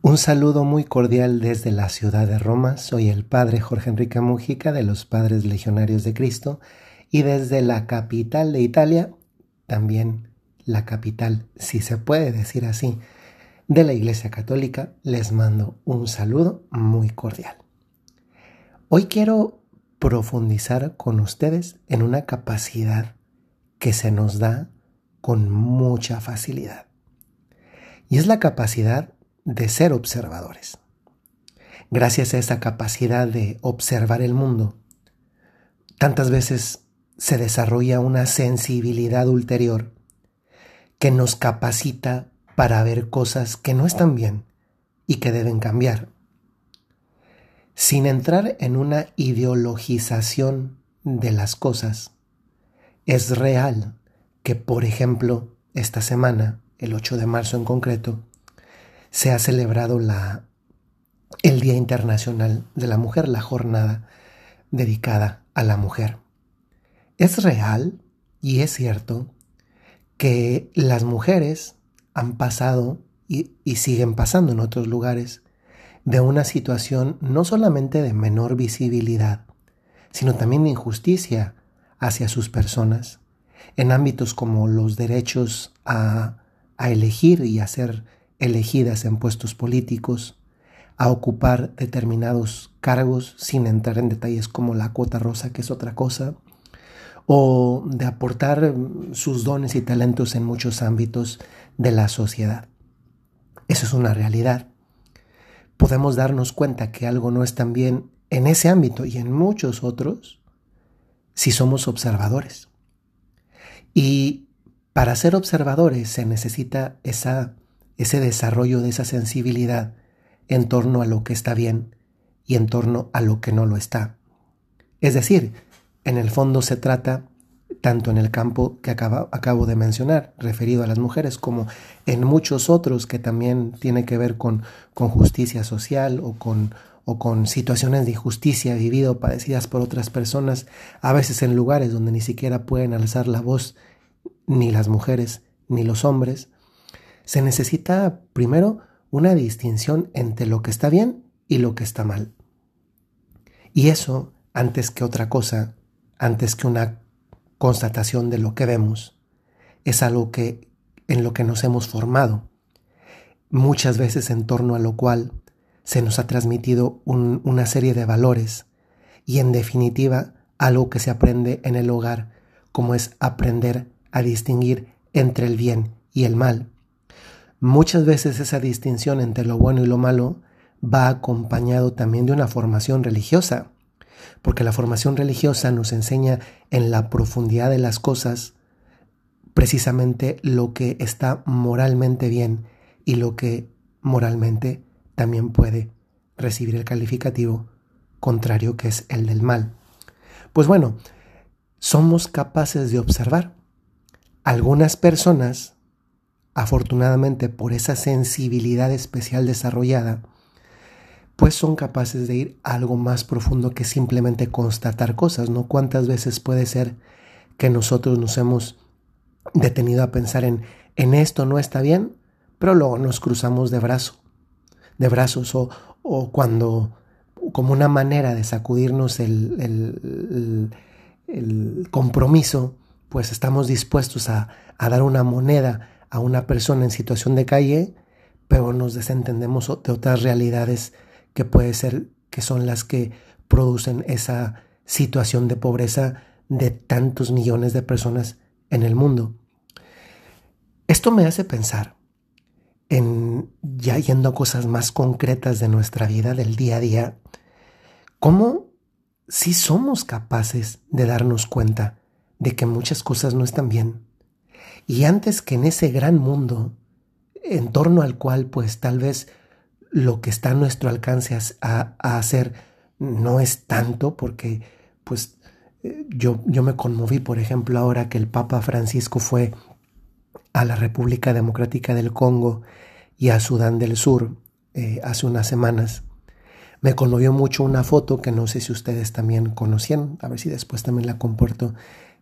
Un saludo muy cordial desde la ciudad de Roma. Soy el padre Jorge Enrique Mujica de los Padres Legionarios de Cristo y desde la capital de Italia, también la capital, si se puede decir así, de la Iglesia Católica, les mando un saludo muy cordial. Hoy quiero profundizar con ustedes en una capacidad que se nos da con mucha facilidad. Y es la capacidad de ser observadores. Gracias a esa capacidad de observar el mundo, tantas veces se desarrolla una sensibilidad ulterior que nos capacita para ver cosas que no están bien y que deben cambiar. Sin entrar en una ideologización de las cosas, es real que, por ejemplo, esta semana, el 8 de marzo en concreto, se ha celebrado la, el Día Internacional de la Mujer, la jornada dedicada a la mujer. Es real y es cierto que las mujeres han pasado y, siguen pasando en otros lugares de una situación no solamente de menor visibilidad, sino también de injusticia hacia sus personas, en ámbitos como los derechos a, a elegir y a ser elegidas en puestos políticos, a ocupar determinados cargos sin entrar en detalles como la cuota rosa, que es otra cosa, o de aportar sus dones y talentos en muchos ámbitos de la sociedad. Eso es una realidad. Podemos darnos cuenta que algo no es tan bien en ese ámbito y en muchos otros si somos observadores. Y para ser observadores se necesita esa ese desarrollo de esa sensibilidad en torno a lo que está bien y en torno a lo que no lo está. Es decir, en el fondo se trata, tanto en el campo que acabo, de mencionar, referido a las mujeres, como en muchos otros que también tiene que ver con, con justicia social o con, o con situaciones de injusticia vivido o padecidas por otras personas, a veces en lugares donde ni siquiera pueden alzar la voz ni las mujeres ni los hombres, se necesita primero una distinción entre lo que está bien y lo que está mal. Y eso, antes que otra cosa, antes que una constatación de lo que vemos, es algo que en lo que nos hemos formado, muchas veces en torno a lo cual se nos ha transmitido una serie de valores y en definitiva algo que se aprende en el hogar, como es aprender a distinguir entre el bien y el mal, Muchas veces esa distinción entre lo bueno y lo malo va acompañado también de una formación religiosa, porque la formación religiosa nos enseña en la profundidad de las cosas precisamente lo que está moralmente bien y lo que moralmente también puede recibir el calificativo contrario que es el del mal. Pues bueno, somos capaces de observar. Algunas personas afortunadamente por esa sensibilidad especial desarrollada, pues son capaces de ir algo más profundo que simplemente constatar cosas, ¿no? ¿Cuántas veces puede ser que nosotros nos hemos detenido a pensar en, en esto no está bien, pero luego nos cruzamos de brazo, de brazos, o, o cuando, como una manera de sacudirnos el, el, el, compromiso, pues estamos dispuestos a, a dar una moneda a una persona en situación de calle, pero nos desentendemos de otras realidades que puede ser que son las que producen esa situación de pobreza de tantos millones de personas en el mundo. Esto me hace pensar en ya yendo a cosas más concretas de nuestra vida, del día a día, cómo si somos capaces de darnos cuenta de que muchas cosas no están bien, y antes que en ese gran mundo, en torno al cual pues tal vez lo que está a nuestro alcance a, hacer no es tanto, porque pues eh, yo, yo me conmoví, por ejemplo, ahora que el Papa Francisco fue a la República Democrática del Congo y a Sudán del Sur eh, hace unas semanas. Me conmovió mucho una foto que no sé si ustedes también conocían, a ver si después también la comparto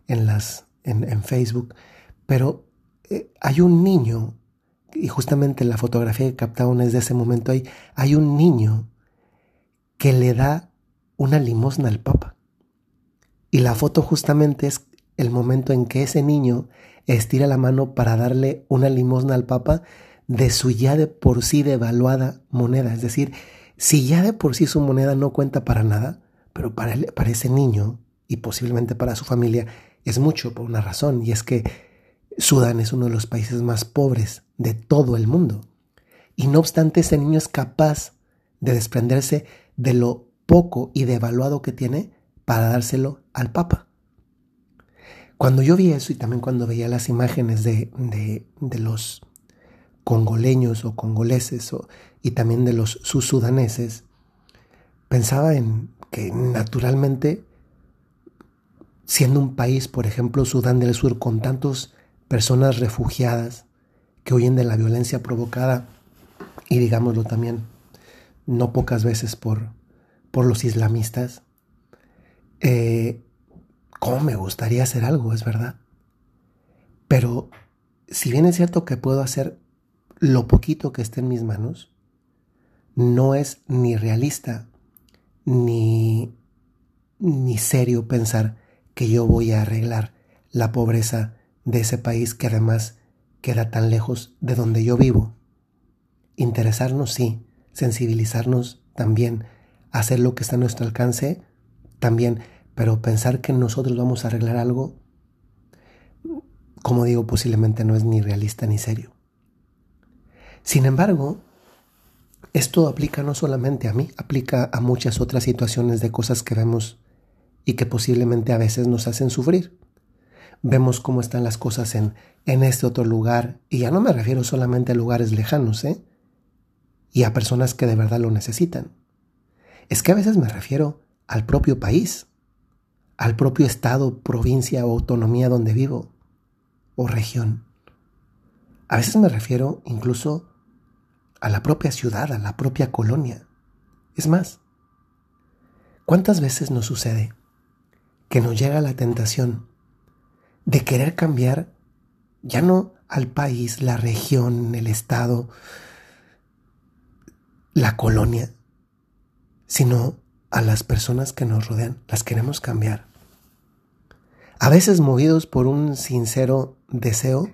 en, las, en, en Facebook, pero eh, hay un niño y justamente la fotografía que captaron es de ese momento ahí, hay un niño que le da una limosna al Papa. Y la foto justamente es el momento en que ese niño estira la mano para darle una limosna al Papa de su ya de por sí devaluada moneda. Es decir, si ya de por sí su moneda no cuenta para nada, pero para, para ese niño y posiblemente para su familia es mucho por una razón, y es que Sudán es uno de los países más pobres de todo el mundo. Y no obstante, ese niño es capaz de desprenderse de lo poco y devaluado que tiene para dárselo al Papa. Cuando yo vi eso y también cuando veía las imágenes de, de, los congoleños o congoleses y también de los sudaneses, pensaba en que naturalmente, siendo un país, por ejemplo, Sudán del Sur, con tantas personas refugiadas que huyen de la violencia provocada, y digámoslo también, no pocas veces por, por los islamistas, eh, ¿cómo me gustaría hacer algo? Es verdad. Pero si bien es cierto que puedo hacer lo poquito que esté en mis manos, no es ni realista ni, ni serio pensar que yo voy a arreglar la pobreza de ese país que además queda tan lejos de donde yo vivo. Interesarnos sí, sensibilizarnos también, hacer lo que está a nuestro alcance también, pero pensar que nosotros vamos a arreglar algo, como digo, posiblemente no es ni realista ni serio. Sin embargo, esto aplica no solamente a mí, aplica a muchas otras situaciones de cosas que vemos y que posiblemente a veces nos hacen sufrir. Vemos cómo están las cosas en, en este otro lugar, y ya no me refiero solamente a lugares lejanos, ¿eh? Y a personas que de verdad lo necesitan. Es que a veces me refiero al propio país al propio estado, provincia o autonomía donde vivo o región. A veces me refiero incluso a la propia ciudad, a la propia colonia. Es más, ¿cuántas veces nos sucede que nos llega la tentación de querer cambiar ya no al país, la región, el estado, la colonia, sino a las personas que nos rodean, las queremos cambiar. A veces movidos por un sincero deseo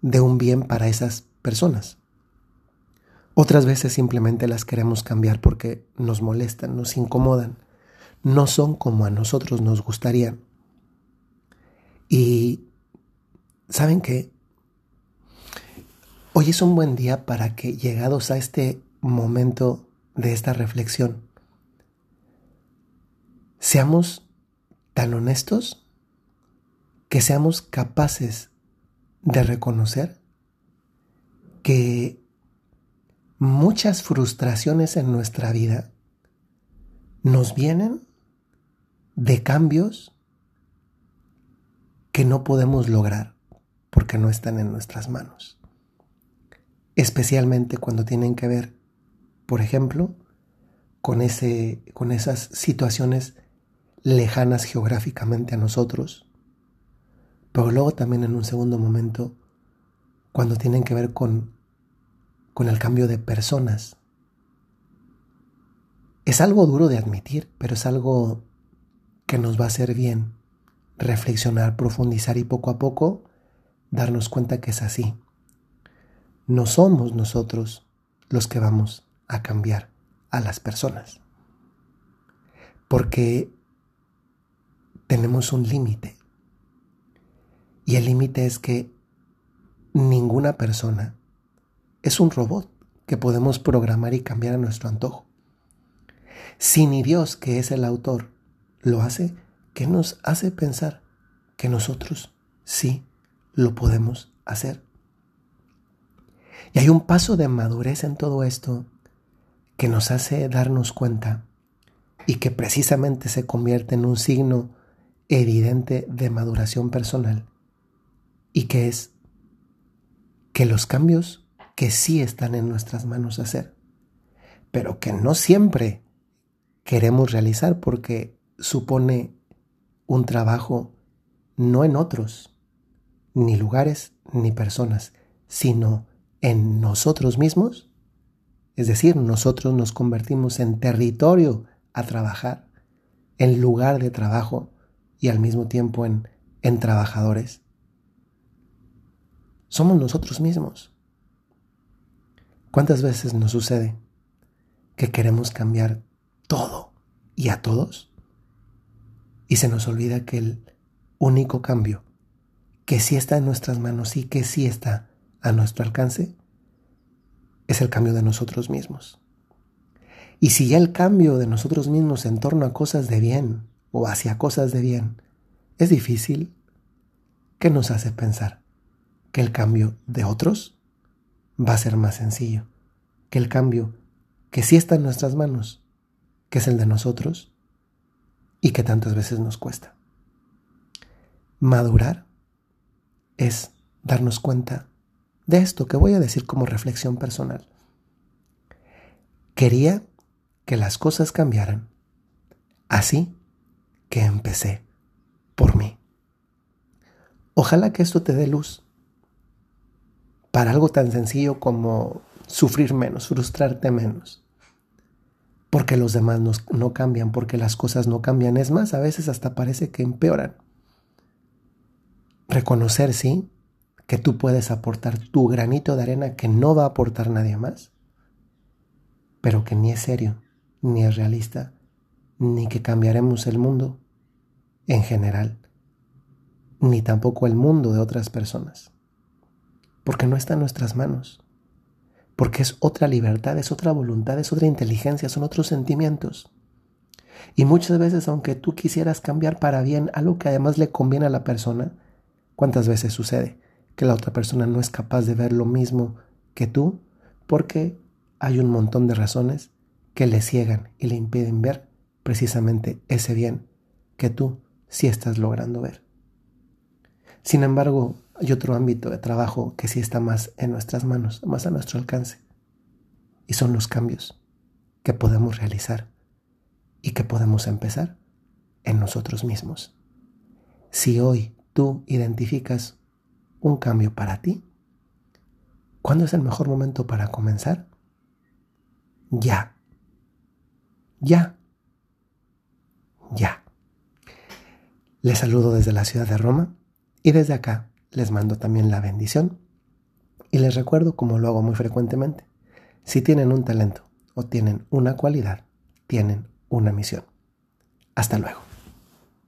de un bien para esas personas. Otras veces simplemente las queremos cambiar porque nos molestan, nos incomodan, no son como a nosotros nos gustarían. Y ¿saben qué? Hoy es un buen día para que llegados a este momento de esta reflexión, seamos tan honestos que seamos capaces de reconocer que muchas frustraciones en nuestra vida nos vienen de cambios que no podemos lograr porque no están en nuestras manos. Especialmente cuando tienen que ver, por ejemplo, con, ese, con esas situaciones lejanas geográficamente a nosotros, pero luego también en un segundo momento cuando tienen que ver con, con el cambio de personas. Es algo duro de admitir, pero es algo que nos va a hacer bien reflexionar, profundizar y poco a poco darnos cuenta que es así. No somos nosotros los que vamos a cambiar a las personas. Porque tenemos un límite. Y el límite es que ninguna persona es un robot que podemos programar y cambiar a nuestro antojo. Si ni Dios, que es el autor, lo hace, ¿qué nos hace pensar que nosotros sí lo podemos hacer? Y hay un paso de madurez en todo esto que nos hace darnos cuenta y que precisamente se convierte en un signo evidente de maduración personal y que es que los cambios que sí están en nuestras manos hacer, pero que no siempre queremos realizar porque supone un trabajo no en otros, ni lugares, ni personas, sino en nosotros mismos, es decir, nosotros nos convertimos en territorio a trabajar, en lugar de trabajo y al mismo tiempo en, en trabajadores. Somos nosotros mismos. ¿Cuántas veces nos sucede que queremos cambiar todo y a todos? Y se nos olvida que el único cambio que sí está en nuestras manos y que sí está a nuestro alcance es el cambio de nosotros mismos. Y si ya el cambio de nosotros mismos en torno a cosas de bien o hacia cosas de bien es difícil, ¿qué nos hace pensar? ¿Que el cambio de otros va a ser más sencillo? ¿Que el cambio que sí está en nuestras manos, que es el de nosotros y que tantas veces nos cuesta? Madurar es darnos cuenta de esto que voy a decir como reflexión personal. Quería que las cosas cambiaran, así que empecé por mí. Ojalá que esto te dé luz para algo tan sencillo como sufrir menos, frustrarte menos. Porque los demás no, cambian, porque las cosas no cambian. Es más, a veces hasta parece que empeoran. Reconocer, sí, que tú puedes aportar tu granito de arena que no va a aportar nadie más, pero que ni es serio, ni es realista, ni que cambiaremos el mundo en general, ni tampoco el mundo de otras personas, porque no está en nuestras manos, porque es otra libertad, es otra voluntad, es otra inteligencia, son otros sentimientos. Y muchas veces, aunque tú quisieras cambiar para bien algo que además le conviene a la persona, ¿cuántas veces sucede? que la otra persona no es capaz de ver lo mismo que tú porque hay un montón de razones que le ciegan y le impiden ver precisamente ese bien que tú sí estás logrando ver. Sin embargo, hay otro ámbito de trabajo que sí está más en nuestras manos, más a nuestro alcance, y son los cambios que podemos realizar y que podemos empezar en nosotros mismos. Si hoy tú identificas un cambio para ti? ¿Cuándo es el mejor momento para comenzar? Ya. Ya. Ya. Les saludo desde la ciudad de Roma y desde acá les mando también la bendición y les recuerdo, como lo hago muy frecuentemente, si tienen un talento o tienen una cualidad, tienen una misión. Hasta luego.